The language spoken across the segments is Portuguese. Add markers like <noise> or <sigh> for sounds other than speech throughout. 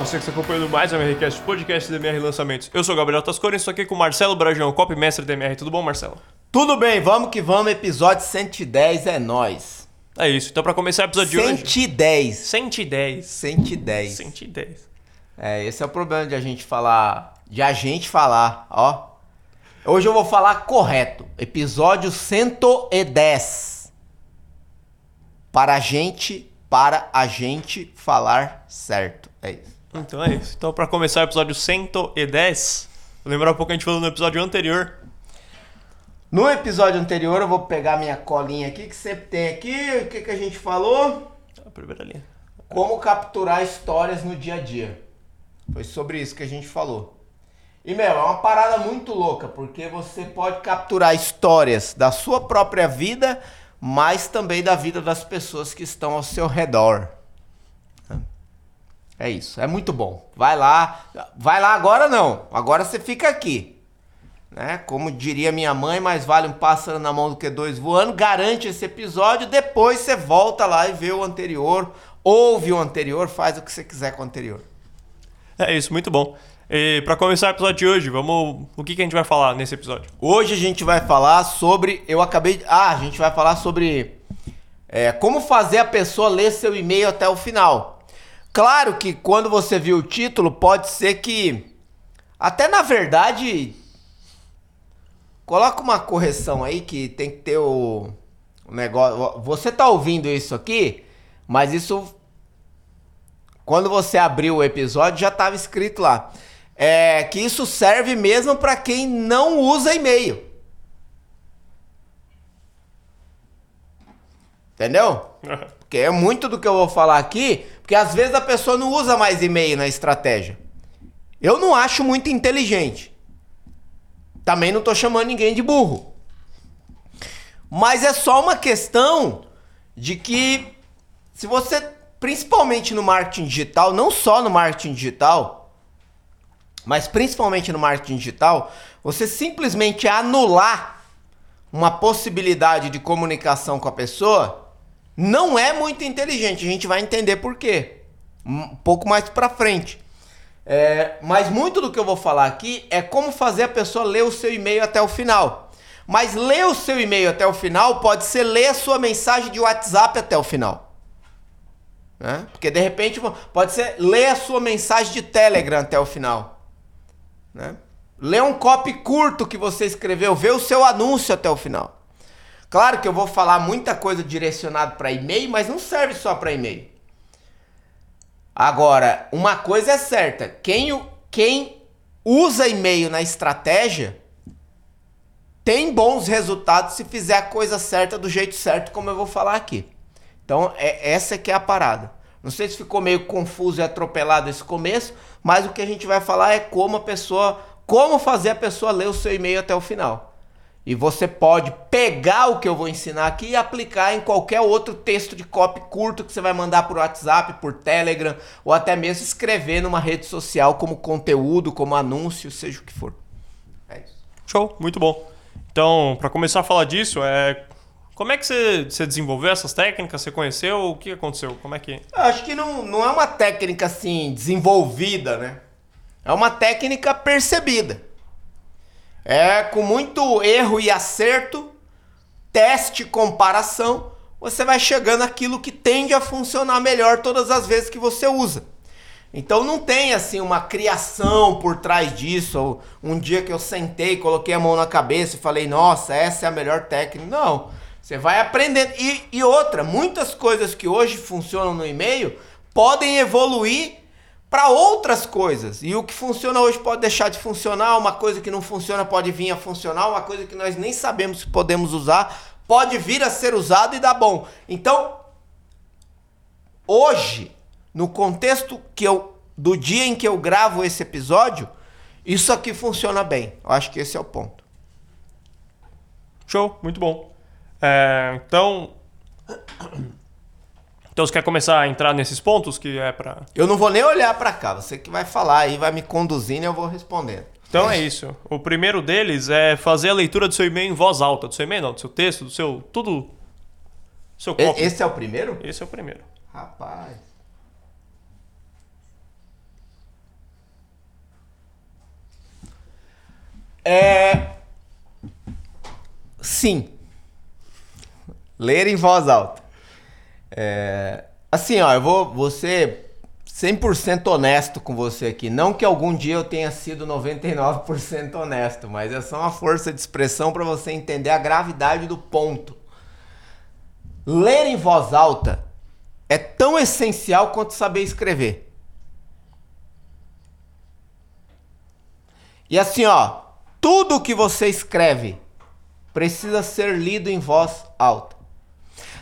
você que está acompanhando mais a MRCast, podcast DMR Lançamentos. Eu sou o Gabriel Tascone, estou aqui com o Marcelo Brajão, copy mestre DMR. Tudo bom, Marcelo? Tudo bem, vamos que vamos, episódio 110 é nós. É isso, então para começar o episódio de hoje... 110. 110. 110. 110. É, esse é o problema de a gente falar, de a gente falar, ó. Hoje eu vou falar correto. Episódio 110. Para a gente, para a gente falar certo. É isso. Então é isso. Então para começar o episódio 110, vou lembrar um pouco que a gente falou no episódio anterior. No episódio anterior eu vou pegar minha colinha aqui, que sempre tem aqui. O que, que a gente falou? A primeira linha. Como capturar histórias no dia a dia. Foi sobre isso que a gente falou. E, meu, é uma parada muito louca, porque você pode capturar histórias da sua própria vida, mas também da vida das pessoas que estão ao seu redor. É isso, é muito bom. Vai lá, vai lá agora não, agora você fica aqui. Né? Como diria minha mãe, mais vale um pássaro na mão do que dois voando. Garante esse episódio, depois você volta lá e vê o anterior, ouve o anterior, faz o que você quiser com o anterior. É isso, muito bom. E para começar o episódio de hoje, vamos. O que, que a gente vai falar nesse episódio? Hoje a gente vai falar sobre. Eu acabei. de- Ah, a gente vai falar sobre é, como fazer a pessoa ler seu e-mail até o final. Claro que quando você viu o título, pode ser que. Até na verdade. Coloca uma correção aí que tem que ter o, o negócio. Você tá ouvindo isso aqui, mas isso. Quando você abriu o episódio já estava escrito lá. É que isso serve mesmo para quem não usa e-mail. Entendeu? Porque é muito do que eu vou falar aqui, porque às vezes a pessoa não usa mais e-mail na estratégia. Eu não acho muito inteligente. Também não tô chamando ninguém de burro. Mas é só uma questão de que se você, principalmente no marketing digital, não só no marketing digital, mas principalmente no marketing digital, você simplesmente anular uma possibilidade de comunicação com a pessoa não é muito inteligente. A gente vai entender por quê. Um pouco mais pra frente. É, mas muito do que eu vou falar aqui é como fazer a pessoa ler o seu e-mail até o final. Mas ler o seu e-mail até o final pode ser ler a sua mensagem de WhatsApp até o final. Né? Porque de repente pode ser ler a sua mensagem de Telegram até o final. Né? Ler um copy curto que você escreveu, ver o seu anúncio até o final. Claro que eu vou falar muita coisa direcionada para e-mail, mas não serve só para e-mail. Agora, uma coisa é certa: quem, quem usa e-mail na estratégia tem bons resultados se fizer a coisa certa do jeito certo, como eu vou falar aqui. Então, é, essa que é a parada. Não sei se ficou meio confuso e atropelado esse começo, mas o que a gente vai falar é como a pessoa, como fazer a pessoa ler o seu e-mail até o final. E você pode pegar o que eu vou ensinar aqui e aplicar em qualquer outro texto de copy curto que você vai mandar por WhatsApp, por Telegram, ou até mesmo escrever numa rede social como conteúdo, como anúncio, seja o que for. É isso. Show, muito bom. Então, para começar a falar disso, é. Como é que você, você desenvolveu essas técnicas? Você conheceu? O que aconteceu? Como é que. Acho que não, não é uma técnica assim desenvolvida, né? É uma técnica percebida. É com muito erro e acerto, teste, comparação, você vai chegando àquilo que tende a funcionar melhor todas as vezes que você usa. Então não tem assim uma criação por trás disso, um dia que eu sentei, coloquei a mão na cabeça e falei, nossa, essa é a melhor técnica. Não. Você vai aprendendo. E, e outra, muitas coisas que hoje funcionam no e-mail podem evoluir para outras coisas. E o que funciona hoje pode deixar de funcionar, uma coisa que não funciona pode vir a funcionar, uma coisa que nós nem sabemos se podemos usar, pode vir a ser usado e dar bom. Então, hoje, no contexto que eu do dia em que eu gravo esse episódio, isso aqui funciona bem. Eu acho que esse é o ponto. Show, muito bom. É, então. Então você quer começar a entrar nesses pontos que é para. Eu não vou nem olhar para cá, você que vai falar aí, vai me conduzindo e eu vou respondendo. Então é isso. O primeiro deles é fazer a leitura do seu e-mail em voz alta, do seu e-mail não, do seu texto, do seu tudo. Do seu copy. Esse é o primeiro? Esse é o primeiro. Rapaz. É Sim. Ler em voz alta. É... Assim, ó, eu vou, vou ser 100% honesto com você aqui. Não que algum dia eu tenha sido 99% honesto, mas é só uma força de expressão para você entender a gravidade do ponto. Ler em voz alta é tão essencial quanto saber escrever. E assim, ó, tudo que você escreve precisa ser lido em voz alta.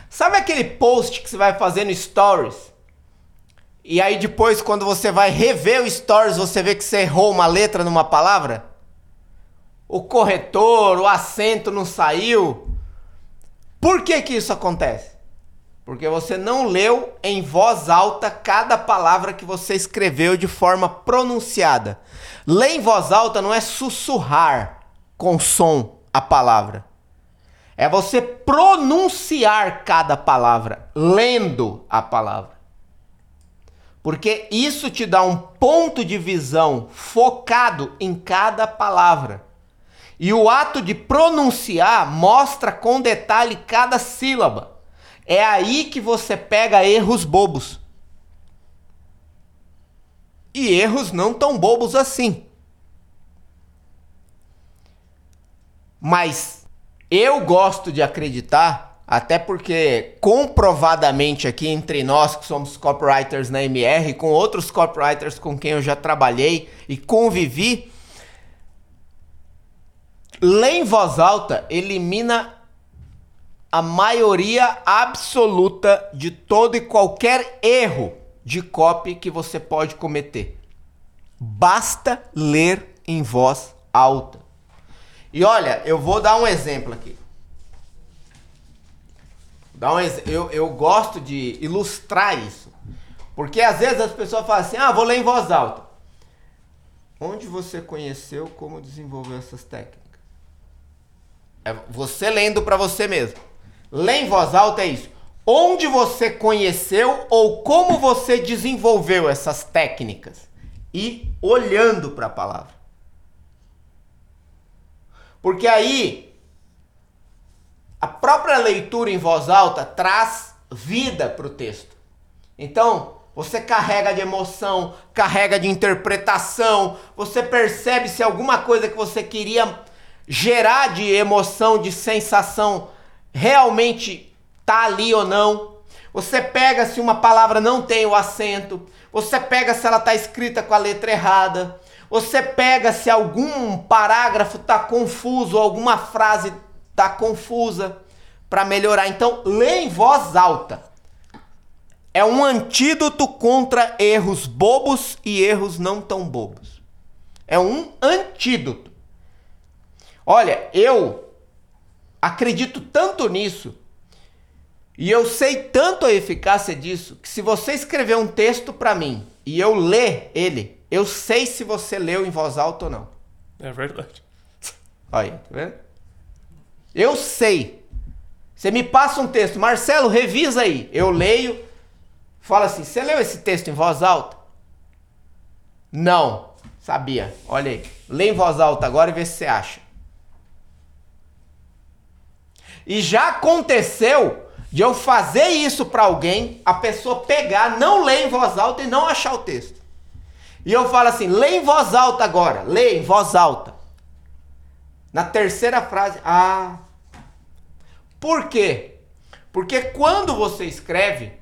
Sabe aquele post que você vai fazer no Stories? E aí depois, quando você vai rever o Stories, você vê que você errou uma letra numa palavra? O corretor, o acento não saiu. Por que que isso acontece? Porque você não leu em voz alta cada palavra que você escreveu de forma pronunciada. Ler em voz alta não é sussurrar com som a palavra. É você pronunciar cada palavra, lendo a palavra. Porque isso te dá um ponto de visão focado em cada palavra. E o ato de pronunciar mostra com detalhe cada sílaba. É aí que você pega erros bobos. E erros não tão bobos assim. Mas eu gosto de acreditar, até porque comprovadamente aqui entre nós que somos copywriters na MR, com outros copywriters com quem eu já trabalhei e convivi, ler em voz alta elimina a maioria absoluta de todo e qualquer erro de copy que você pode cometer. Basta ler em voz alta. E olha, eu vou dar um exemplo aqui. Dá um ex... eu, eu gosto de ilustrar isso. Porque às vezes as pessoas falam assim: ah, vou ler em voz alta. Onde você conheceu como desenvolver essas técnicas? É você lendo para você mesmo. Ler em voz alta é isso. Onde você conheceu ou como você desenvolveu essas técnicas? E olhando para a palavra. Porque aí a própria leitura em voz alta traz vida para o texto. Então, você carrega de emoção, carrega de interpretação, você percebe se alguma coisa que você queria gerar de emoção, de sensação, realmente tá ali ou não. Você pega se uma palavra não tem o acento, você pega se ela está escrita com a letra errada, você pega se algum parágrafo está confuso, alguma frase está confusa para melhorar. Então, lê em voz alta. É um antídoto contra erros bobos e erros não tão bobos. É um antídoto. Olha, eu acredito tanto nisso e eu sei tanto a eficácia disso que se você escrever um texto para mim e eu ler ele, eu sei se você leu em voz alta ou não. É verdade. Olha, tá vendo? Eu sei. Você me passa um texto, Marcelo, revisa aí. Eu leio, fala assim: você leu esse texto em voz alta? Não, sabia. Olha aí. Lê em voz alta agora e vê se você acha. E já aconteceu de eu fazer isso para alguém, a pessoa pegar, não ler em voz alta e não achar o texto. E eu falo assim: lê em voz alta agora, lê em voz alta. Na terceira frase, ah. Por quê? Porque quando você escreve,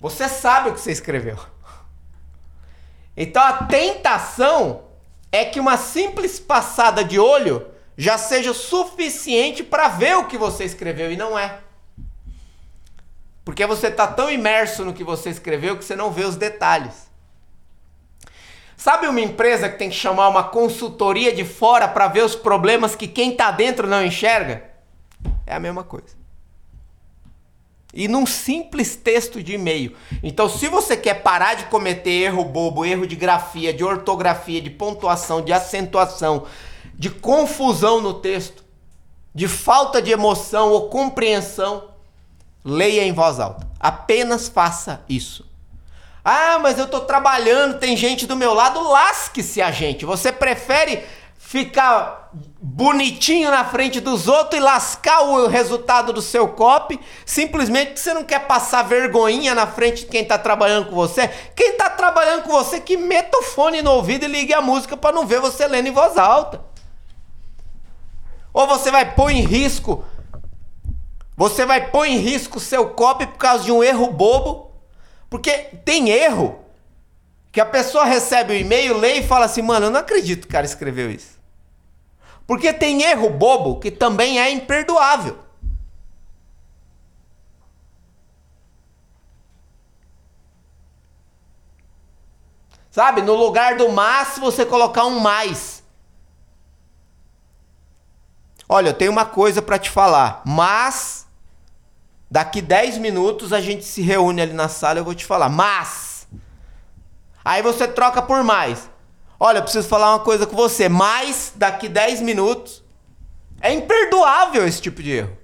você sabe o que você escreveu. Então a tentação é que uma simples passada de olho já seja suficiente para ver o que você escreveu e não é. Porque você está tão imerso no que você escreveu que você não vê os detalhes. Sabe uma empresa que tem que chamar uma consultoria de fora para ver os problemas que quem está dentro não enxerga? É a mesma coisa. E num simples texto de e-mail. Então, se você quer parar de cometer erro bobo, erro de grafia, de ortografia, de pontuação, de acentuação, de confusão no texto, de falta de emoção ou compreensão, leia em voz alta. Apenas faça isso. Ah, mas eu estou trabalhando, tem gente do meu lado, lasque-se a gente. Você prefere ficar bonitinho na frente dos outros e lascar o resultado do seu copy, simplesmente porque você não quer passar vergonhinha na frente de quem está trabalhando com você. Quem está trabalhando com você que meta o fone no ouvido e ligue a música para não ver você lendo em voz alta. Ou você vai pôr em risco você vai pôr em risco o seu copy por causa de um erro bobo, porque tem erro que a pessoa recebe o e-mail, lê e fala assim: "Mano, eu não acredito que o cara escreveu isso". Porque tem erro bobo que também é imperdoável. Sabe, no lugar do mas, você colocar um mais. Olha, eu tenho uma coisa para te falar, mas daqui 10 minutos a gente se reúne ali na sala, eu vou te falar, mas Aí você troca por mais. Olha, eu preciso falar uma coisa com você, mas daqui 10 minutos. É imperdoável esse tipo de erro.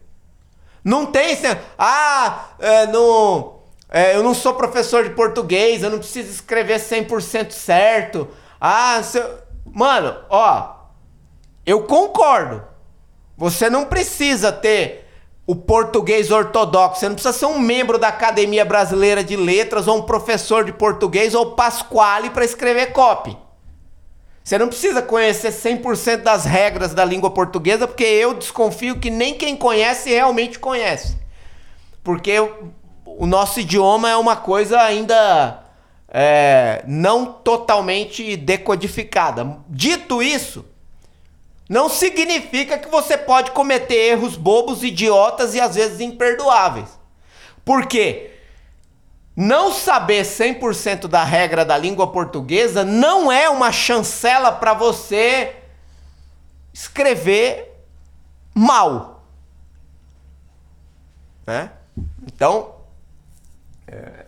Não tem. Ah, é, não, é, eu não sou professor de português, eu não preciso escrever 100% certo. Ah, seu... mano, ó, eu concordo. Você não precisa ter o português ortodoxo. Você não precisa ser um membro da Academia Brasileira de Letras ou um professor de português ou Pasquale para escrever copy. Você não precisa conhecer 100% das regras da língua portuguesa, porque eu desconfio que nem quem conhece realmente conhece. Porque o nosso idioma é uma coisa ainda é, não totalmente decodificada. Dito isso, não significa que você pode cometer erros bobos, idiotas e às vezes imperdoáveis. Por quê? Não saber 100% da regra da língua portuguesa não é uma chancela para você escrever mal. Né? Então, é...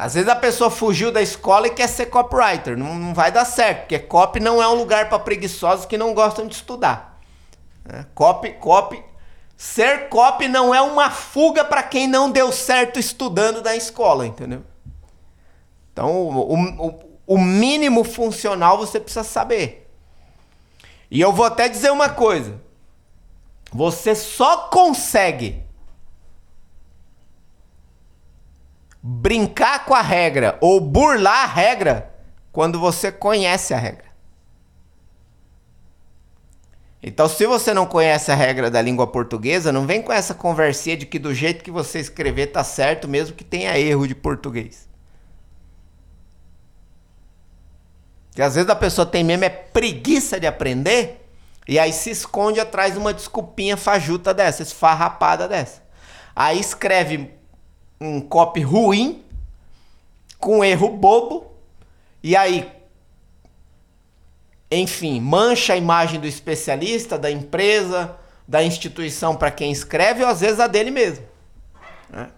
às vezes a pessoa fugiu da escola e quer ser copywriter. Não, não vai dar certo, porque copy não é um lugar para preguiçosos que não gostam de estudar. Né? Copy, copy Ser copy não é uma fuga para quem não deu certo estudando na escola, entendeu? Então, o, o, o mínimo funcional você precisa saber. E eu vou até dizer uma coisa. Você só consegue brincar com a regra ou burlar a regra quando você conhece a regra. Então, se você não conhece a regra da língua portuguesa, não vem com essa conversinha de que do jeito que você escrever tá certo, mesmo que tenha erro de português. Que às vezes a pessoa tem mesmo é preguiça de aprender e aí se esconde atrás de uma desculpinha fajuta dessa, esfarrapada dessa. Aí escreve um copy ruim com erro bobo e aí enfim, mancha a imagem do especialista, da empresa, da instituição para quem escreve, ou às vezes a dele mesmo. Né?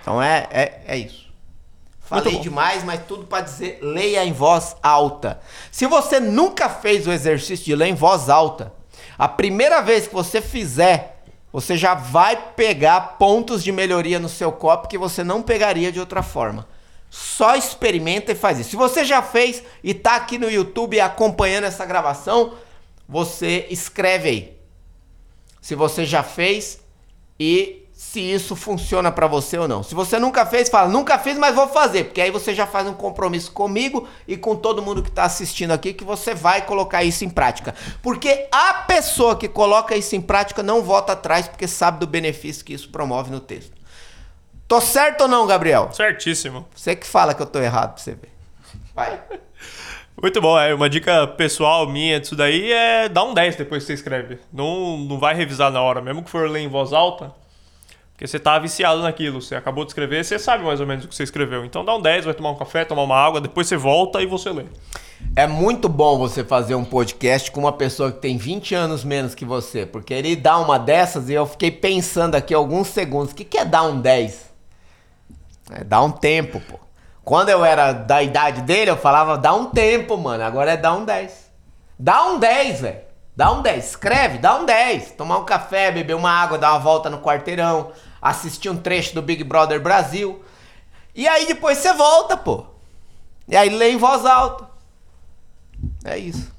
Então é, é, é isso. Falei demais, mas tudo para dizer leia em voz alta. Se você nunca fez o exercício de ler em voz alta, a primeira vez que você fizer, você já vai pegar pontos de melhoria no seu copo que você não pegaria de outra forma. Só experimenta e faz isso. Se você já fez e tá aqui no YouTube acompanhando essa gravação, você escreve aí. Se você já fez e se isso funciona para você ou não. Se você nunca fez, fala, nunca fiz, mas vou fazer, porque aí você já faz um compromisso comigo e com todo mundo que está assistindo aqui que você vai colocar isso em prática. Porque a pessoa que coloca isso em prática não volta atrás porque sabe do benefício que isso promove no texto. Tô certo ou não, Gabriel? Certíssimo. Você que fala que eu tô errado pra você ver. Vai. <laughs> Muito bom, é uma dica pessoal minha disso daí é dar um 10 depois que você escreve. Não, não vai revisar na hora, mesmo que for ler em voz alta, porque você tá viciado naquilo. Você acabou de escrever, você sabe mais ou menos o que você escreveu. Então dá um 10, vai tomar um café, tomar uma água, depois você volta e você lê. É muito bom você fazer um podcast com uma pessoa que tem 20 anos menos que você, porque ele dá uma dessas e eu fiquei pensando aqui alguns segundos, o que, que é dar um 10? É, dá um tempo, pô. Quando eu era da idade dele, eu falava, dá um tempo, mano. Agora é dá um 10. Dá um 10, velho. Dá um 10. Escreve, dá um 10. Tomar um café, beber uma água, dar uma volta no quarteirão, assistir um trecho do Big Brother Brasil. E aí depois você volta, pô. E aí lê em voz alta. É isso.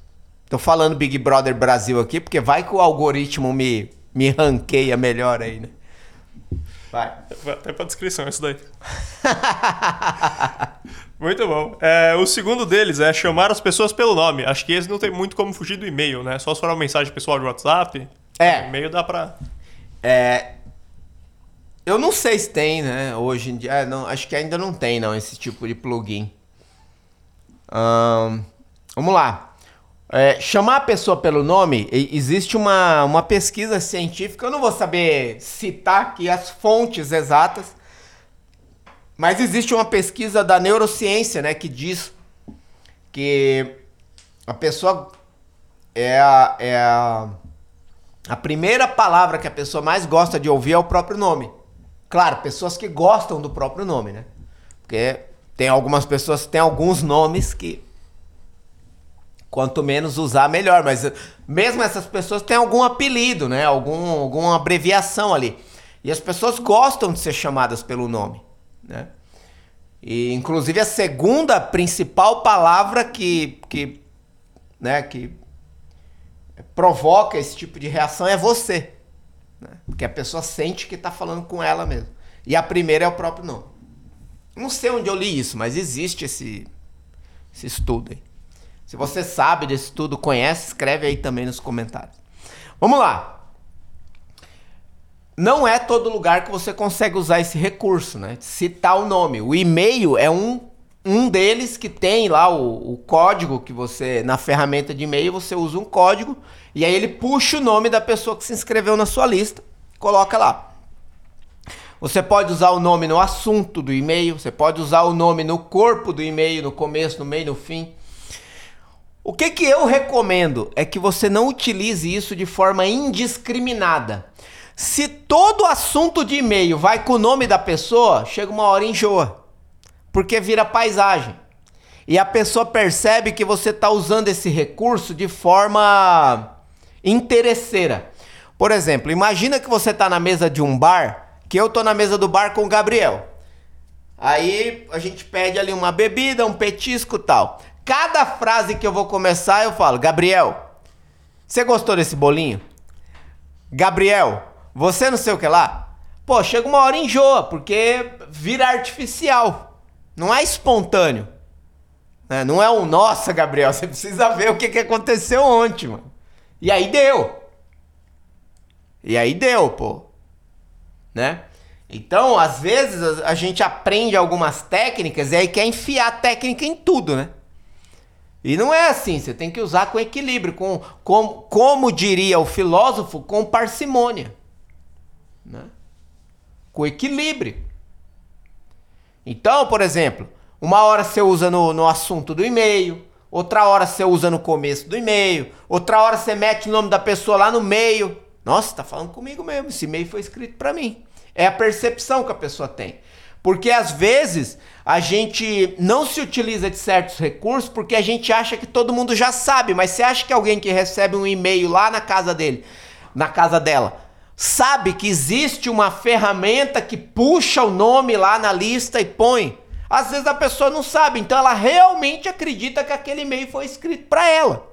Tô falando Big Brother Brasil aqui, porque vai que o algoritmo me, me ranqueia melhor aí, né? Vai. Até pra descrição isso daí. <laughs> muito bom. É, o segundo deles é chamar as pessoas pelo nome. Acho que esse não tem muito como fugir do e-mail, né? Só se for uma mensagem pessoal de WhatsApp. É. E-mail dá pra. É. Eu não sei se tem, né? Hoje em dia. É, não, acho que ainda não tem, não, esse tipo de plugin. vamos lá. É, chamar a pessoa pelo nome, existe uma, uma pesquisa científica, eu não vou saber citar aqui as fontes exatas, mas existe uma pesquisa da neurociência, né, que diz que a pessoa é a, é a, a primeira palavra que a pessoa mais gosta de ouvir é o próprio nome. Claro, pessoas que gostam do próprio nome, né? Porque tem algumas pessoas, tem alguns nomes que quanto menos usar, melhor. Mas mesmo essas pessoas têm algum apelido, né? Algum, alguma abreviação ali. E as pessoas gostam de ser chamadas pelo nome, né? E inclusive a segunda principal palavra que, que, né, que provoca esse tipo de reação é você. Né? Porque a pessoa sente que está falando com ela mesmo. E a primeira é o próprio nome. Não sei onde eu li isso, mas existe esse, esse estudo aí. Se você sabe desse tudo, conhece, escreve aí também nos comentários. Vamos lá. Não é todo lugar que você consegue usar esse recurso, né? Citar o nome. O e-mail é um, um deles que tem lá o, o código que você, na ferramenta de e-mail, você usa um código e aí ele puxa o nome da pessoa que se inscreveu na sua lista, coloca lá. Você pode usar o nome no assunto do e-mail, você pode usar o nome no corpo do e-mail, no começo, no meio, no fim. O que, que eu recomendo é que você não utilize isso de forma indiscriminada. Se todo assunto de e-mail vai com o nome da pessoa, chega uma hora enjoa. Porque vira paisagem. E a pessoa percebe que você está usando esse recurso de forma interesseira. Por exemplo, imagina que você está na mesa de um bar, que eu estou na mesa do bar com o Gabriel. Aí a gente pede ali uma bebida, um petisco tal. Cada frase que eu vou começar, eu falo: Gabriel, você gostou desse bolinho? Gabriel, você não sei o que lá? Pô, chega uma hora enjoa, porque vira artificial. Não é espontâneo. Né? Não é um, nossa, Gabriel, você precisa ver o que, que aconteceu ontem, mano. E aí deu. E aí deu, pô. Né? Então, às vezes, a gente aprende algumas técnicas e aí quer enfiar técnica em tudo, né? E não é assim, você tem que usar com equilíbrio, com, com como diria o filósofo, com parcimônia. Né? Com equilíbrio. Então, por exemplo, uma hora você usa no, no assunto do e-mail, outra hora você usa no começo do e-mail, outra hora você mete o nome da pessoa lá no meio. Nossa, tá falando comigo mesmo, esse e-mail foi escrito para mim. É a percepção que a pessoa tem. Porque às vezes a gente não se utiliza de certos recursos porque a gente acha que todo mundo já sabe, mas você acha que alguém que recebe um e-mail lá na casa dele, na casa dela, sabe que existe uma ferramenta que puxa o nome lá na lista e põe? Às vezes a pessoa não sabe, então ela realmente acredita que aquele e-mail foi escrito para ela.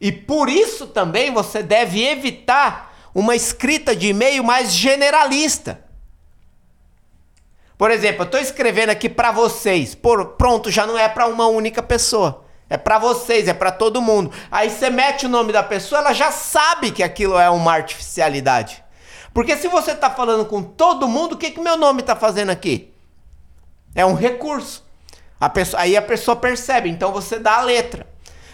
E por isso também você deve evitar uma escrita de e-mail mais generalista. Por exemplo, eu estou escrevendo aqui para vocês. Por, pronto, já não é para uma única pessoa. É para vocês, é para todo mundo. Aí você mete o nome da pessoa, ela já sabe que aquilo é uma artificialidade. Porque se você está falando com todo mundo, o que, que meu nome está fazendo aqui? É um recurso. A pessoa, aí a pessoa percebe, então você dá a letra.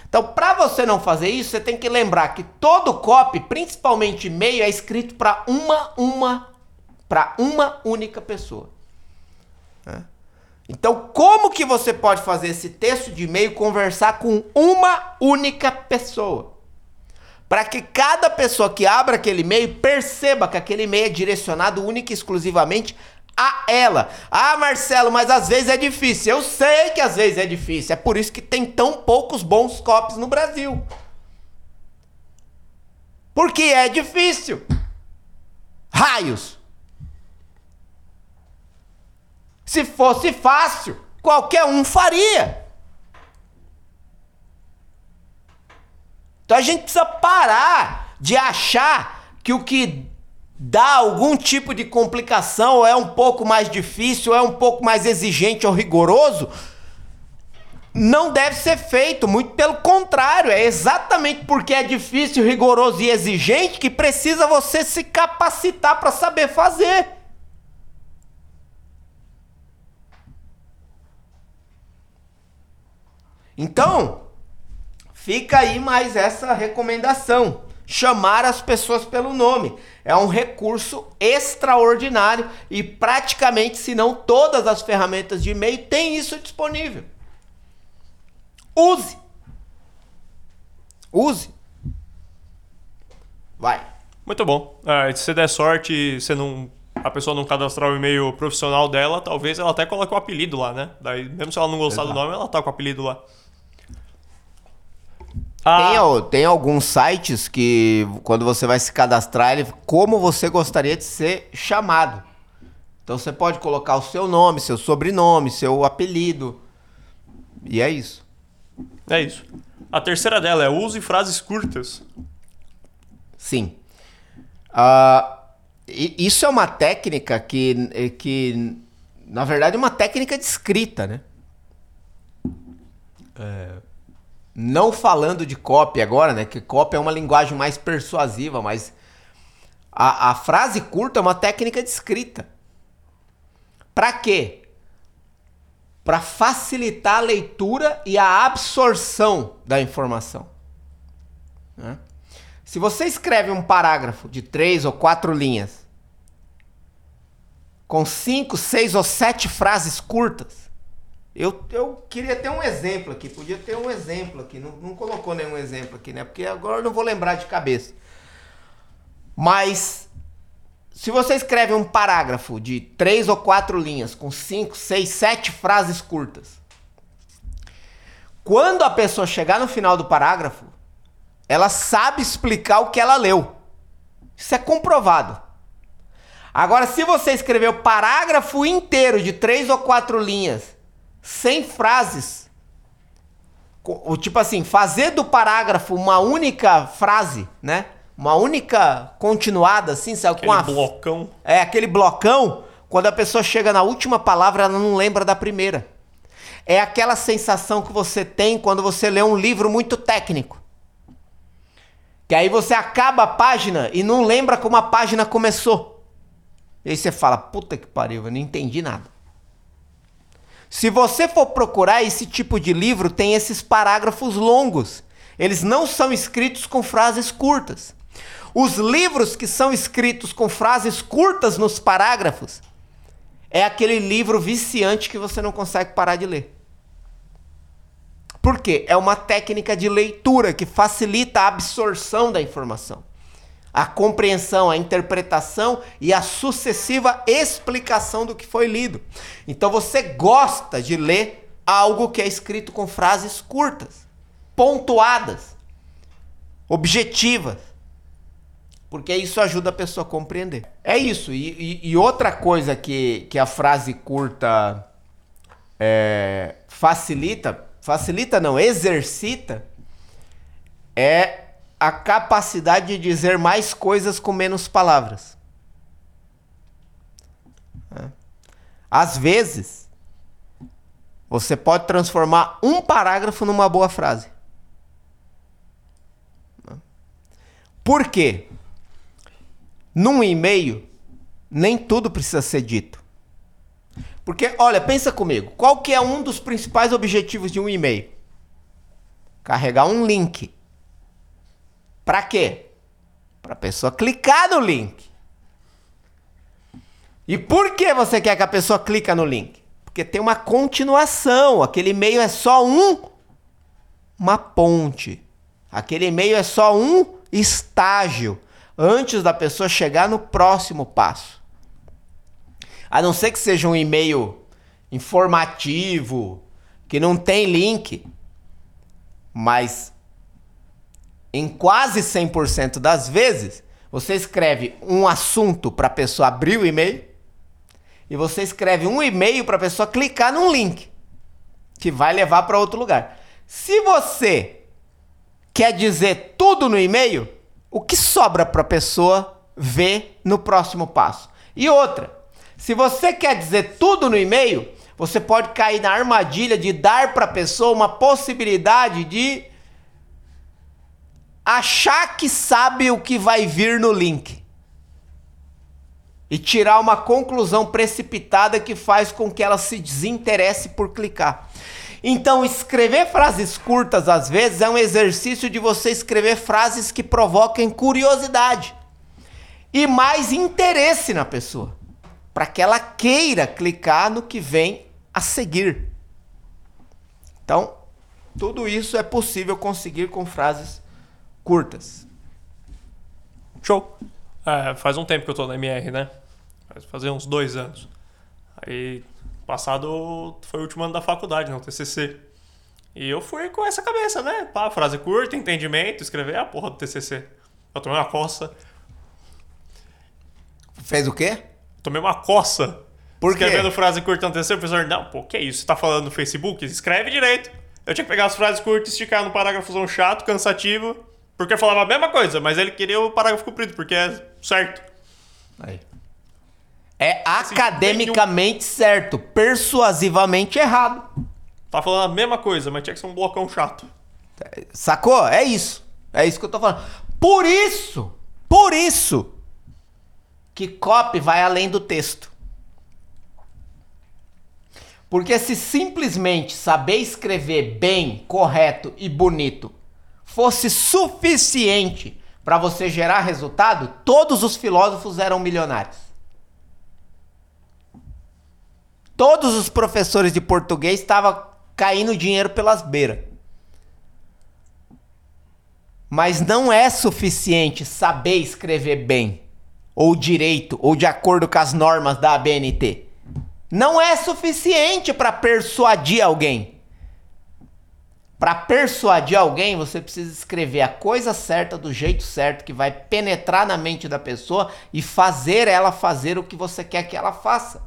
Então, para você não fazer isso, você tem que lembrar que todo copy, principalmente e-mail, é escrito para uma uma para uma única pessoa. Né? Então, como que você pode fazer esse texto de e-mail conversar com uma única pessoa? Para que cada pessoa que abra aquele e-mail perceba que aquele e-mail é direcionado única e exclusivamente a ela. Ah, Marcelo, mas às vezes é difícil. Eu sei que às vezes é difícil. É por isso que tem tão poucos bons copies no Brasil. Porque é difícil. Raios. Se fosse fácil, qualquer um faria. Então a gente precisa parar de achar que o que dá algum tipo de complicação é um pouco mais difícil, é um pouco mais exigente ou rigoroso, não deve ser feito, muito pelo contrário, é exatamente porque é difícil, rigoroso e exigente que precisa você se capacitar para saber fazer. Então, fica aí mais essa recomendação: chamar as pessoas pelo nome. É um recurso extraordinário e praticamente, se não todas as ferramentas de e-mail têm isso disponível. Use. Use. Vai. Muito bom. É, se você der sorte, você não, a pessoa não cadastrar o e-mail profissional dela, talvez ela até coloque o apelido lá, né? Daí, mesmo se ela não gostar Exato. do nome, ela tá com o apelido lá. Ah. Tem, tem alguns sites que, quando você vai se cadastrar, ele, como você gostaria de ser chamado. Então você pode colocar o seu nome, seu sobrenome, seu apelido. E é isso. É isso. A terceira dela é use frases curtas. Sim. Uh, isso é uma técnica que, que, na verdade, é uma técnica de escrita, né? É, não falando de copy agora, né? Que copy é uma linguagem mais persuasiva, mas a, a frase curta é uma técnica de escrita. Para quê? para facilitar a leitura e a absorção da informação. Né? Se você escreve um parágrafo de três ou quatro linhas, com cinco, seis ou sete frases curtas, eu, eu queria ter um exemplo aqui, podia ter um exemplo aqui, não, não colocou nenhum exemplo aqui, né? Porque agora eu não vou lembrar de cabeça. Mas se você escreve um parágrafo de três ou quatro linhas, com cinco, seis, sete frases curtas, quando a pessoa chegar no final do parágrafo, ela sabe explicar o que ela leu. Isso é comprovado. Agora, se você escrever o parágrafo inteiro de três ou quatro linhas, sem frases, o tipo assim, fazer do parágrafo uma única frase, né? uma única continuada, assim, sabe? Aquele com a... blocão. É, aquele blocão. Quando a pessoa chega na última palavra, ela não lembra da primeira. É aquela sensação que você tem quando você lê um livro muito técnico. Que aí você acaba a página e não lembra como a página começou. E aí você fala, puta que pariu, eu não entendi nada. Se você for procurar esse tipo de livro, tem esses parágrafos longos. Eles não são escritos com frases curtas. Os livros que são escritos com frases curtas nos parágrafos é aquele livro viciante que você não consegue parar de ler. Por quê? É uma técnica de leitura que facilita a absorção da informação, a compreensão, a interpretação e a sucessiva explicação do que foi lido. Então você gosta de ler algo que é escrito com frases curtas, pontuadas, objetivas porque isso ajuda a pessoa a compreender. É isso. E, e, e outra coisa que, que a frase curta é, facilita, facilita não, exercita, é a capacidade de dizer mais coisas com menos palavras. É. Às vezes, você pode transformar um parágrafo numa boa frase. Por quê? Num e-mail, nem tudo precisa ser dito. Porque, olha, pensa comigo, qual que é um dos principais objetivos de um e-mail? Carregar um link. Para quê? Para a pessoa clicar no link. E por que você quer que a pessoa clique no link? Porque tem uma continuação. Aquele e-mail é só um uma ponte. Aquele e-mail é só um estágio antes da pessoa chegar no próximo passo. A não ser que seja um e-mail informativo, que não tem link, mas em quase 100% das vezes, você escreve um assunto para a pessoa abrir o e-mail e você escreve um e-mail para a pessoa clicar num link que vai levar para outro lugar. Se você quer dizer tudo no e-mail, o que sobra para a pessoa ver no próximo passo? E outra, se você quer dizer tudo no e-mail, você pode cair na armadilha de dar para a pessoa uma possibilidade de achar que sabe o que vai vir no link e tirar uma conclusão precipitada que faz com que ela se desinteresse por clicar. Então, escrever frases curtas às vezes é um exercício de você escrever frases que provoquem curiosidade e mais interesse na pessoa, para que ela queira clicar no que vem a seguir. Então, tudo isso é possível conseguir com frases curtas. Show. É, faz um tempo que eu tô na MR, né? Faz fazer uns dois anos. Aí, passado foi o último ano da faculdade, no TCC. E eu fui com essa cabeça, né? Pá, frase curta, entendimento, escrever a porra do TCC. Eu tomei uma coça. Fez o quê? Tomei uma coça. Por quê? Escrevendo frase curta no TCC, o professor, não, pô, que isso? Você tá falando no Facebook? Escreve direito. Eu tinha que pegar as frases curtas, esticar no parágrafozão chato, cansativo, porque falava a mesma coisa, mas ele queria o parágrafo comprido, porque é certo. Aí. É academicamente certo, persuasivamente errado. Tá falando a mesma coisa, mas tinha que ser um blocão chato. Sacou? É isso. É isso que eu tô falando. Por isso, por isso, que copy vai além do texto. Porque se simplesmente saber escrever bem, correto e bonito fosse suficiente para você gerar resultado, todos os filósofos eram milionários. Todos os professores de português estavam caindo dinheiro pelas beiras. Mas não é suficiente saber escrever bem, ou direito, ou de acordo com as normas da ABNT. Não é suficiente para persuadir alguém. Para persuadir alguém, você precisa escrever a coisa certa do jeito certo que vai penetrar na mente da pessoa e fazer ela fazer o que você quer que ela faça.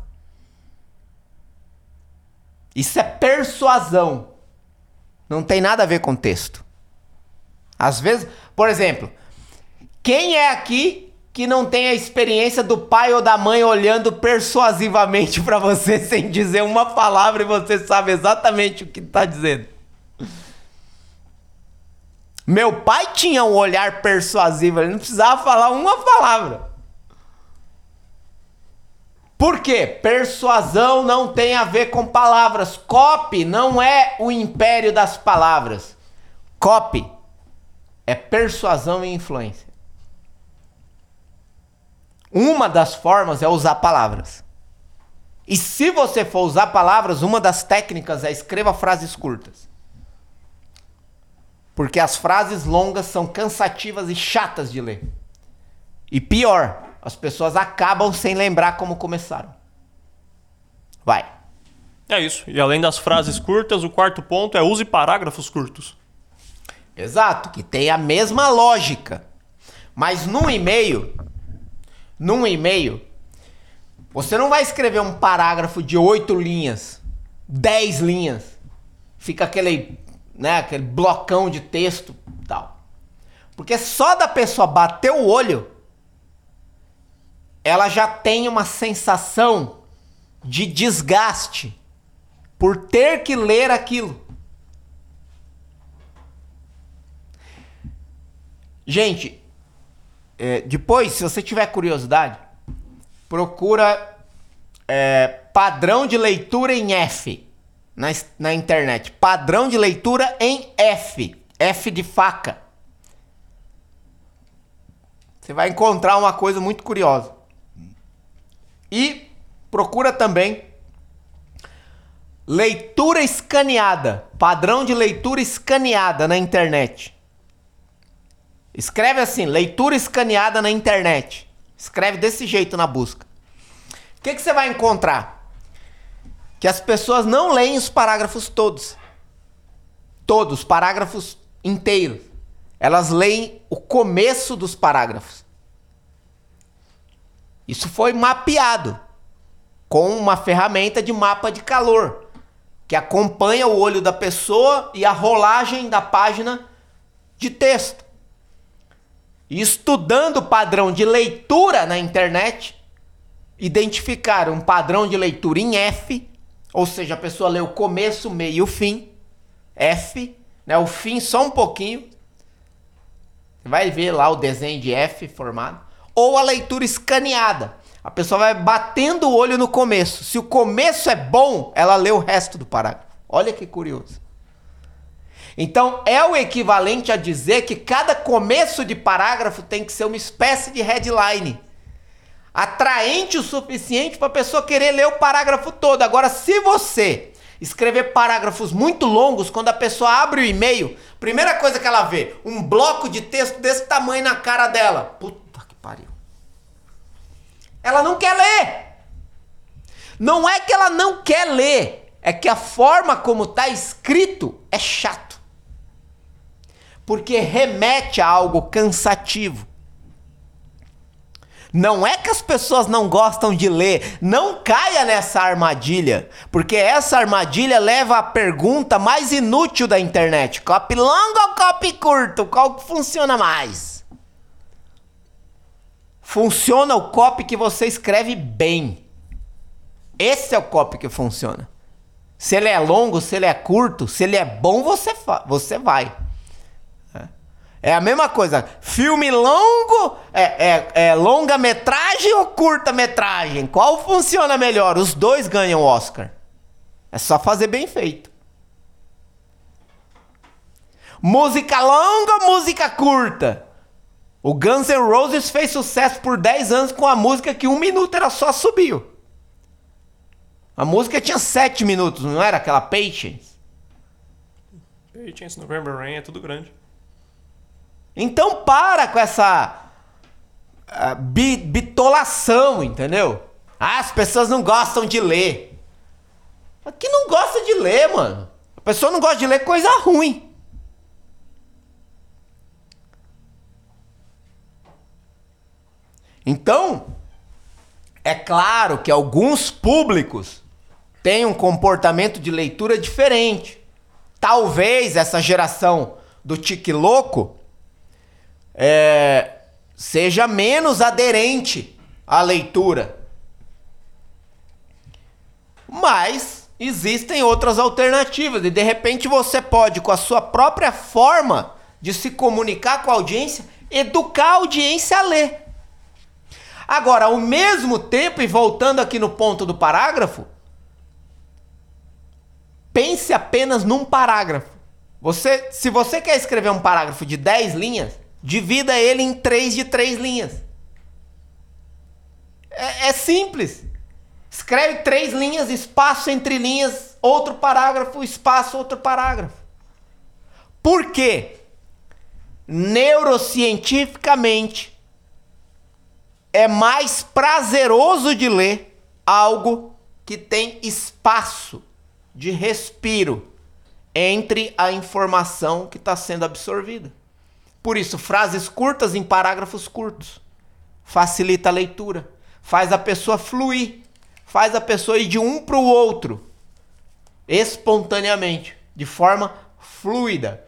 Isso é persuasão. Não tem nada a ver com texto. Às vezes, por exemplo, quem é aqui que não tem a experiência do pai ou da mãe olhando persuasivamente para você <laughs> sem dizer uma palavra e você sabe exatamente o que está dizendo? Meu pai tinha um olhar persuasivo, ele não precisava falar uma palavra. Por quê? Persuasão não tem a ver com palavras. Copy não é o império das palavras. Copy é persuasão e influência. Uma das formas é usar palavras. E se você for usar palavras, uma das técnicas é escreva frases curtas. Porque as frases longas são cansativas e chatas de ler. E pior, as pessoas acabam sem lembrar como começaram. Vai. É isso. E além das frases curtas, o quarto ponto é use parágrafos curtos. Exato, que tem a mesma lógica. Mas num e-mail, num e-mail, você não vai escrever um parágrafo de oito linhas, dez linhas. Fica aquele né, aquele blocão de texto tal. Porque só da pessoa bater o olho, ela já tem uma sensação de desgaste por ter que ler aquilo. Gente, é, depois, se você tiver curiosidade, procura é, padrão de leitura em F na, na internet. Padrão de leitura em F. F de faca. Você vai encontrar uma coisa muito curiosa. E procura também leitura escaneada. Padrão de leitura escaneada na internet. Escreve assim, leitura escaneada na internet. Escreve desse jeito na busca. O que, que você vai encontrar? Que as pessoas não leem os parágrafos todos. Todos, parágrafos inteiros. Elas leem o começo dos parágrafos. Isso foi mapeado com uma ferramenta de mapa de calor, que acompanha o olho da pessoa e a rolagem da página de texto. Estudando o padrão de leitura na internet, identificaram um padrão de leitura em F, ou seja, a pessoa lê o começo, meio e o fim, F, né, o fim só um pouquinho. Vai ver lá o desenho de F formado. Ou a leitura escaneada. A pessoa vai batendo o olho no começo. Se o começo é bom, ela lê o resto do parágrafo. Olha que curioso. Então é o equivalente a dizer que cada começo de parágrafo tem que ser uma espécie de headline. Atraente o suficiente para a pessoa querer ler o parágrafo todo. Agora, se você escrever parágrafos muito longos, quando a pessoa abre o e-mail, primeira coisa que ela vê, um bloco de texto desse tamanho na cara dela. Puta que pariu. Ela não quer ler. Não é que ela não quer ler, é que a forma como está escrito é chato porque remete a algo cansativo. Não é que as pessoas não gostam de ler, não caia nessa armadilha, porque essa armadilha leva à pergunta mais inútil da internet: copy longo ou copy curto? Qual funciona mais? Funciona o copy que você escreve bem. Esse é o copy que funciona. Se ele é longo, se ele é curto, se ele é bom, você, você vai. É a mesma coisa. Filme longo, é, é, é longa-metragem ou curta-metragem? Qual funciona melhor? Os dois ganham Oscar. É só fazer bem feito. Música longa música curta? O Guns N' Roses fez sucesso por 10 anos com a música que um minuto era só subiu. A música tinha 7 minutos, não era aquela Patience? Patience, November Rain, é tudo grande. Então para com essa uh, bi bitolação, entendeu? Ah, as pessoas não gostam de ler. Aqui não gosta de ler, mano. A pessoa não gosta de ler coisa ruim. Então, é claro que alguns públicos têm um comportamento de leitura diferente. Talvez essa geração do tique louco é, seja menos aderente à leitura. Mas existem outras alternativas e de repente você pode, com a sua própria forma de se comunicar com a audiência, educar a audiência a ler. Agora, ao mesmo tempo, e voltando aqui no ponto do parágrafo, pense apenas num parágrafo. Você, se você quer escrever um parágrafo de 10 linhas, Divida ele em três de três linhas. É, é simples. Escreve três linhas, espaço entre linhas, outro parágrafo, espaço, outro parágrafo. Por quê? Neurocientificamente, é mais prazeroso de ler algo que tem espaço de respiro entre a informação que está sendo absorvida. Por isso, frases curtas em parágrafos curtos. Facilita a leitura. Faz a pessoa fluir. Faz a pessoa ir de um para o outro. Espontaneamente. De forma fluida.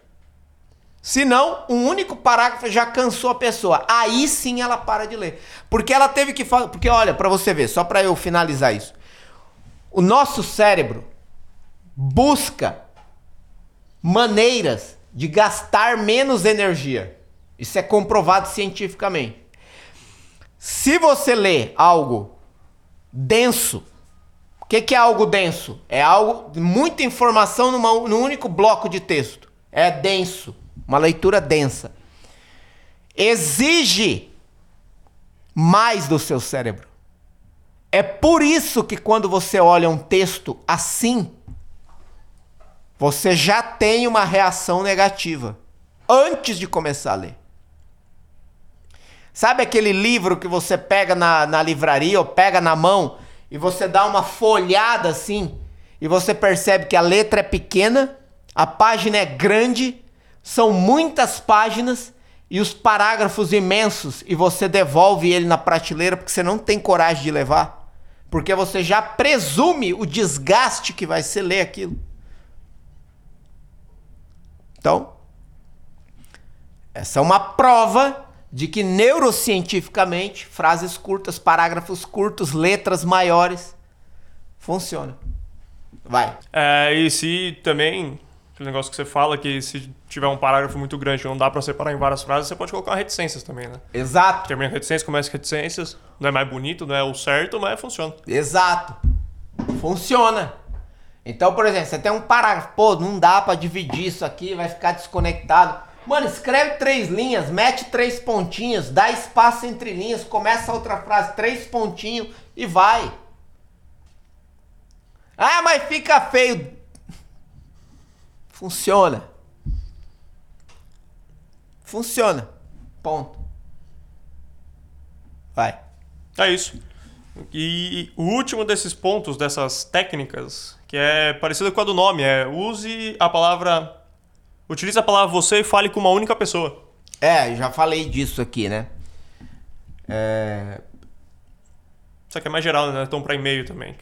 Se não, um único parágrafo já cansou a pessoa. Aí sim ela para de ler. Porque ela teve que fazer. Porque olha, para você ver, só para eu finalizar isso. O nosso cérebro busca maneiras de gastar menos energia. Isso é comprovado cientificamente. Se você lê algo denso, o que, que, é algo denso? É algo muita informação numa, num único bloco de texto. É denso, uma leitura densa. Exige mais do seu cérebro. É por isso que quando você olha um texto assim, você já tem uma reação negativa antes de começar a ler. Sabe aquele livro que você pega na, na livraria ou pega na mão e você dá uma folhada assim e você percebe que a letra é pequena, a página é grande, são muitas páginas e os parágrafos imensos e você devolve ele na prateleira porque você não tem coragem de levar, porque você já presume o desgaste que vai ser ler aquilo. Então, Essa é uma prova de que neurocientificamente frases curtas, parágrafos curtos, letras maiores funciona. Vai. É, e se também aquele negócio que você fala que se tiver um parágrafo muito grande não dá para separar em várias frases, você pode colocar reticências também, né? Exato. Termina reticências, começa reticências, não é mais bonito, não é o certo, mas funciona. Exato. Funciona. Então, por exemplo, você tem um parágrafo, pô, não dá para dividir isso aqui, vai ficar desconectado. Mano, escreve três linhas, mete três pontinhos, dá espaço entre linhas, começa outra frase, três pontinhos e vai. Ah, mas fica feio. Funciona. Funciona. Ponto. Vai. É isso. E o último desses pontos, dessas técnicas, que é parecido com a do nome, é use a palavra Utilize a palavra você e fale com uma única pessoa. É, já falei disso aqui, né? É... Isso aqui é mais geral, né? Então para e-mail também.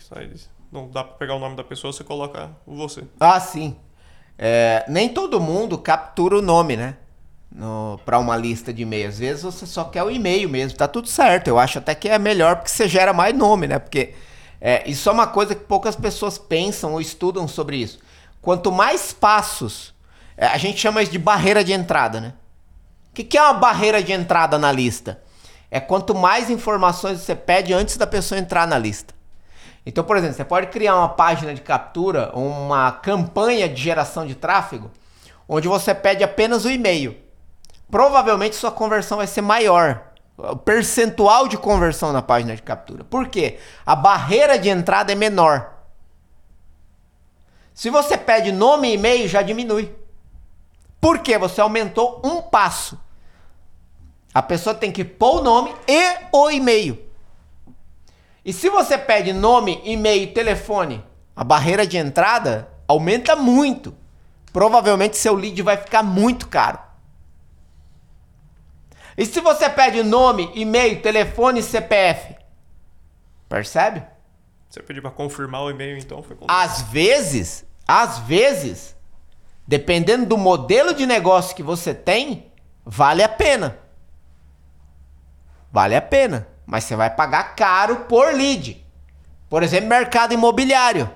Não dá para pegar o nome da pessoa, você coloca o você. Ah, sim. É, nem todo mundo captura o nome, né? Para uma lista de e-mail. Às vezes você só quer o e-mail mesmo. Tá tudo certo. Eu acho até que é melhor porque você gera mais nome, né? Porque é, isso é uma coisa que poucas pessoas pensam ou estudam sobre isso. Quanto mais passos é, a gente chama isso de barreira de entrada, né? O que, que é uma barreira de entrada na lista? É quanto mais informações você pede antes da pessoa entrar na lista. Então, por exemplo, você pode criar uma página de captura, uma campanha de geração de tráfego, onde você pede apenas o e-mail. Provavelmente sua conversão vai ser maior. O percentual de conversão na página de captura. Por quê? A barreira de entrada é menor. Se você pede nome e e-mail, já diminui. Porque você aumentou um passo. A pessoa tem que pôr o nome e o e-mail. E se você pede nome, e-mail e telefone, a barreira de entrada aumenta muito. Provavelmente seu lead vai ficar muito caro. E se você pede nome, e-mail, telefone e CPF? Percebe? Você pediu para confirmar o e-mail, então foi Às vezes, às vezes, dependendo do modelo de negócio que você tem, vale a pena. Vale a pena, mas você vai pagar caro por lead. Por exemplo, mercado imobiliário.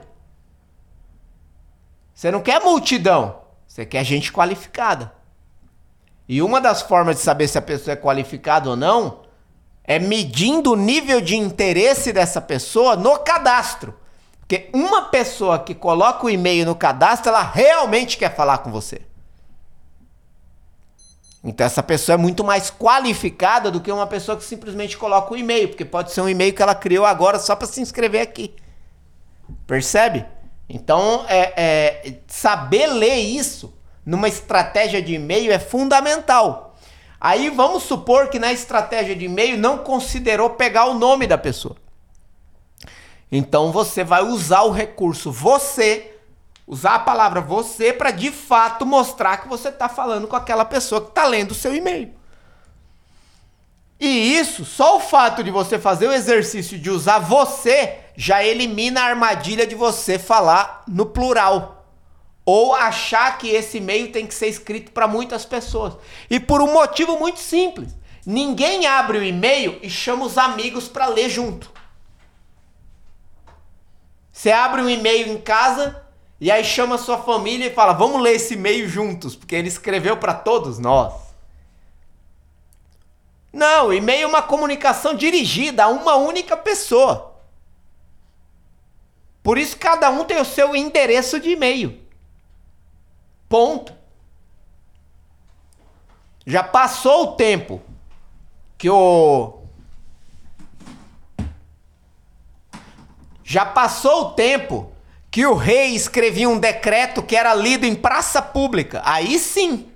Você não quer multidão, você quer gente qualificada. E uma das formas de saber se a pessoa é qualificada ou não é medindo o nível de interesse dessa pessoa no cadastro. Porque uma pessoa que coloca o e-mail no cadastro, ela realmente quer falar com você. Então essa pessoa é muito mais qualificada do que uma pessoa que simplesmente coloca o e-mail, porque pode ser um e-mail que ela criou agora só para se inscrever aqui. Percebe? Então é, é, saber ler isso numa estratégia de e-mail é fundamental. Aí vamos supor que na estratégia de e-mail não considerou pegar o nome da pessoa. Então você vai usar o recurso você, usar a palavra você para de fato mostrar que você está falando com aquela pessoa que está lendo o seu e-mail. E isso, só o fato de você fazer o exercício de usar você já elimina a armadilha de você falar no plural. Ou achar que esse e-mail tem que ser escrito para muitas pessoas. E por um motivo muito simples. Ninguém abre o e-mail e chama os amigos para ler junto. Você abre um e-mail em casa e aí chama sua família e fala: "Vamos ler esse e-mail juntos", porque ele escreveu para todos nós. Não, e-mail é uma comunicação dirigida a uma única pessoa. Por isso cada um tem o seu endereço de e-mail. Ponto. Já passou o tempo que o Já passou o tempo que o rei escrevia um decreto que era lido em praça pública. Aí sim.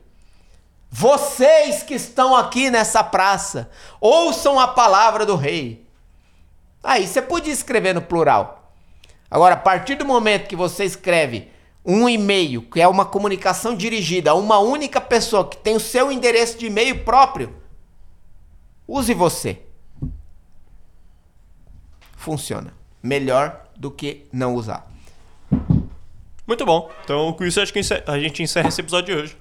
Vocês que estão aqui nessa praça, ouçam a palavra do rei. Aí você podia escrever no plural. Agora, a partir do momento que você escreve um e-mail, que é uma comunicação dirigida a uma única pessoa que tem o seu endereço de e-mail próprio, use você. Funciona melhor do que não usar. Muito bom. Então, com isso, acho que a gente encerra esse episódio de hoje.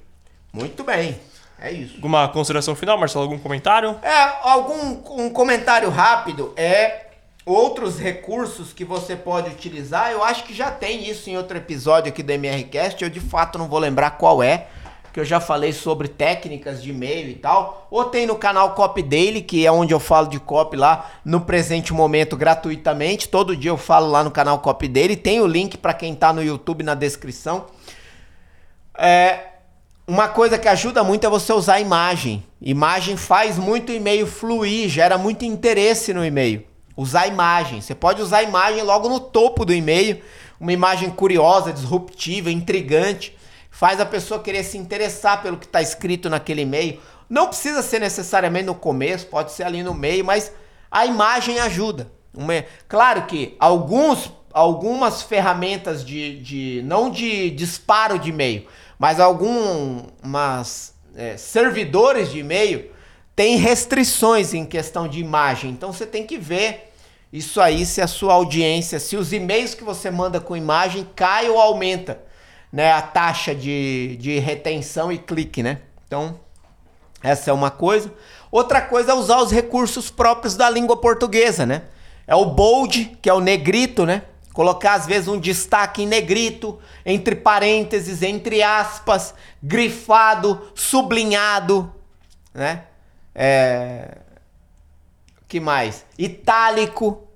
Muito bem. É isso. Alguma consideração final, Marcelo? Algum comentário? É, algum um comentário rápido é outros recursos que você pode utilizar. Eu acho que já tem isso em outro episódio aqui do MRCast. Eu de fato não vou lembrar qual é, que eu já falei sobre técnicas de e-mail e tal. Ou tem no canal Copy Daily, que é onde eu falo de copy lá no presente momento gratuitamente. Todo dia eu falo lá no canal Copy Daily. Tem o link para quem tá no YouTube na descrição. É, uma coisa que ajuda muito é você usar imagem. Imagem faz muito e-mail fluir, gera muito interesse no e-mail. Usar imagem. Você pode usar imagem logo no topo do e-mail. Uma imagem curiosa, disruptiva, intrigante. Faz a pessoa querer se interessar pelo que está escrito naquele e-mail. Não precisa ser necessariamente no começo, pode ser ali no meio, mas a imagem ajuda. Uma... Claro que alguns, algumas ferramentas de, de. não de disparo de e-mail, mas algumas é, servidores de e-mail têm restrições em questão de imagem. Então você tem que ver isso aí se a sua audiência, se os e-mails que você manda com imagem cai ou aumenta, né, a taxa de, de retenção e clique, né? Então, essa é uma coisa. Outra coisa é usar os recursos próprios da língua portuguesa, né? É o bold, que é o negrito, né? Colocar às vezes um destaque em negrito, entre parênteses, entre aspas, grifado, sublinhado, né? É... que mais? Itálico,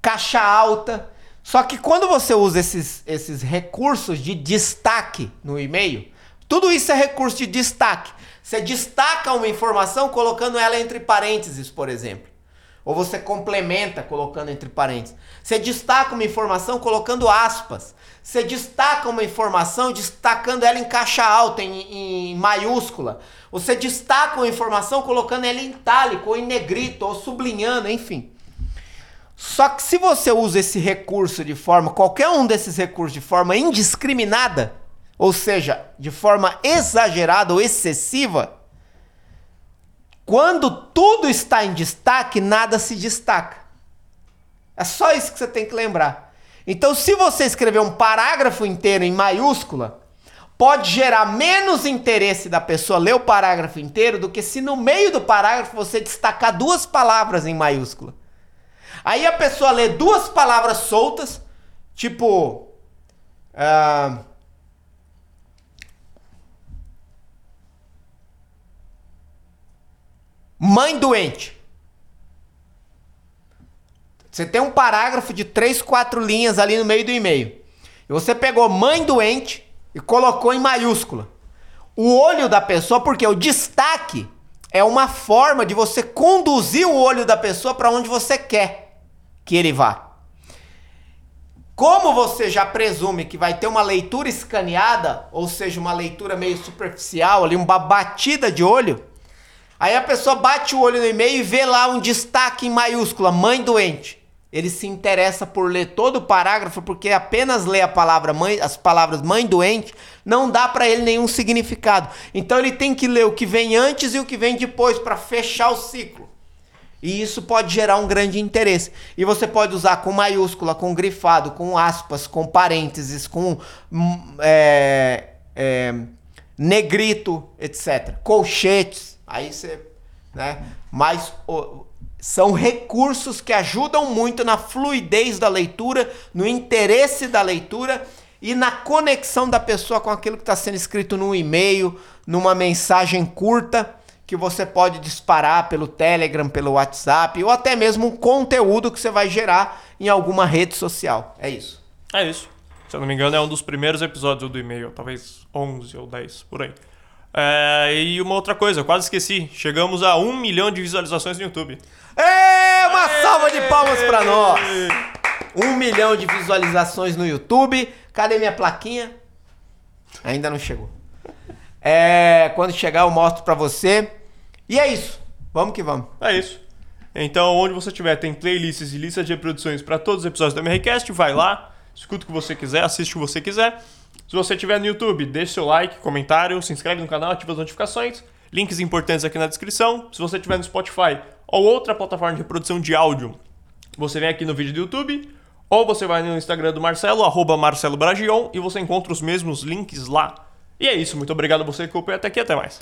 caixa alta. Só que quando você usa esses, esses recursos de destaque no e-mail, tudo isso é recurso de destaque. Você destaca uma informação colocando ela entre parênteses, por exemplo. Ou você complementa colocando entre parênteses. Você destaca uma informação colocando aspas. Você destaca uma informação destacando ela em caixa alta, em, em maiúscula. Você destaca uma informação colocando ela em itálico, ou em negrito, ou sublinhando, enfim. Só que se você usa esse recurso de forma, qualquer um desses recursos de forma indiscriminada, ou seja, de forma exagerada ou excessiva, quando tudo está em destaque, nada se destaca. É só isso que você tem que lembrar. Então, se você escrever um parágrafo inteiro em maiúscula, pode gerar menos interesse da pessoa ler o parágrafo inteiro do que se no meio do parágrafo você destacar duas palavras em maiúscula. Aí a pessoa lê duas palavras soltas, tipo. Uh, Mãe doente. Você tem um parágrafo de três, quatro linhas ali no meio do e-mail. E você pegou mãe doente e colocou em maiúscula. O olho da pessoa, porque o destaque é uma forma de você conduzir o olho da pessoa para onde você quer que ele vá. Como você já presume que vai ter uma leitura escaneada, ou seja, uma leitura meio superficial, ali uma batida de olho, Aí a pessoa bate o olho no e-mail e vê lá um destaque em maiúscula, mãe doente. Ele se interessa por ler todo o parágrafo porque apenas lê a palavra mãe, as palavras mãe doente, não dá para ele nenhum significado. Então ele tem que ler o que vem antes e o que vem depois para fechar o ciclo. E isso pode gerar um grande interesse. E você pode usar com maiúscula, com grifado, com aspas, com parênteses, com hum, é, é, negrito, etc. Colchetes. Aí você, né? Mas o, são recursos que ajudam muito na fluidez da leitura, no interesse da leitura e na conexão da pessoa com aquilo que está sendo escrito num e-mail, numa mensagem curta que você pode disparar pelo Telegram, pelo WhatsApp ou até mesmo um conteúdo que você vai gerar em alguma rede social. É isso. É isso. Se eu não me engano, é um dos primeiros episódios do e-mail, talvez 11 ou 10, por aí. É, e uma outra coisa, quase esqueci. Chegamos a um milhão de visualizações no YouTube. É, uma salva de palmas para nós! Um milhão de visualizações no YouTube. Cadê minha plaquinha? Ainda não chegou. É, quando chegar eu mostro para você. E é isso. Vamos que vamos. É isso. Então, onde você tiver, tem playlists e listas de reproduções para todos os episódios do MRCast, vai lá, escuta o que você quiser, assiste o que você quiser. Se você estiver no YouTube, deixe seu like, comentário, se inscreve no canal, ativa as notificações. Links importantes aqui na descrição. Se você estiver no Spotify ou outra plataforma de reprodução de áudio, você vem aqui no vídeo do YouTube ou você vai no Instagram do Marcelo, arroba Marcelo Bragion, e você encontra os mesmos links lá. E é isso, muito obrigado a você que acompanhou até aqui, até mais.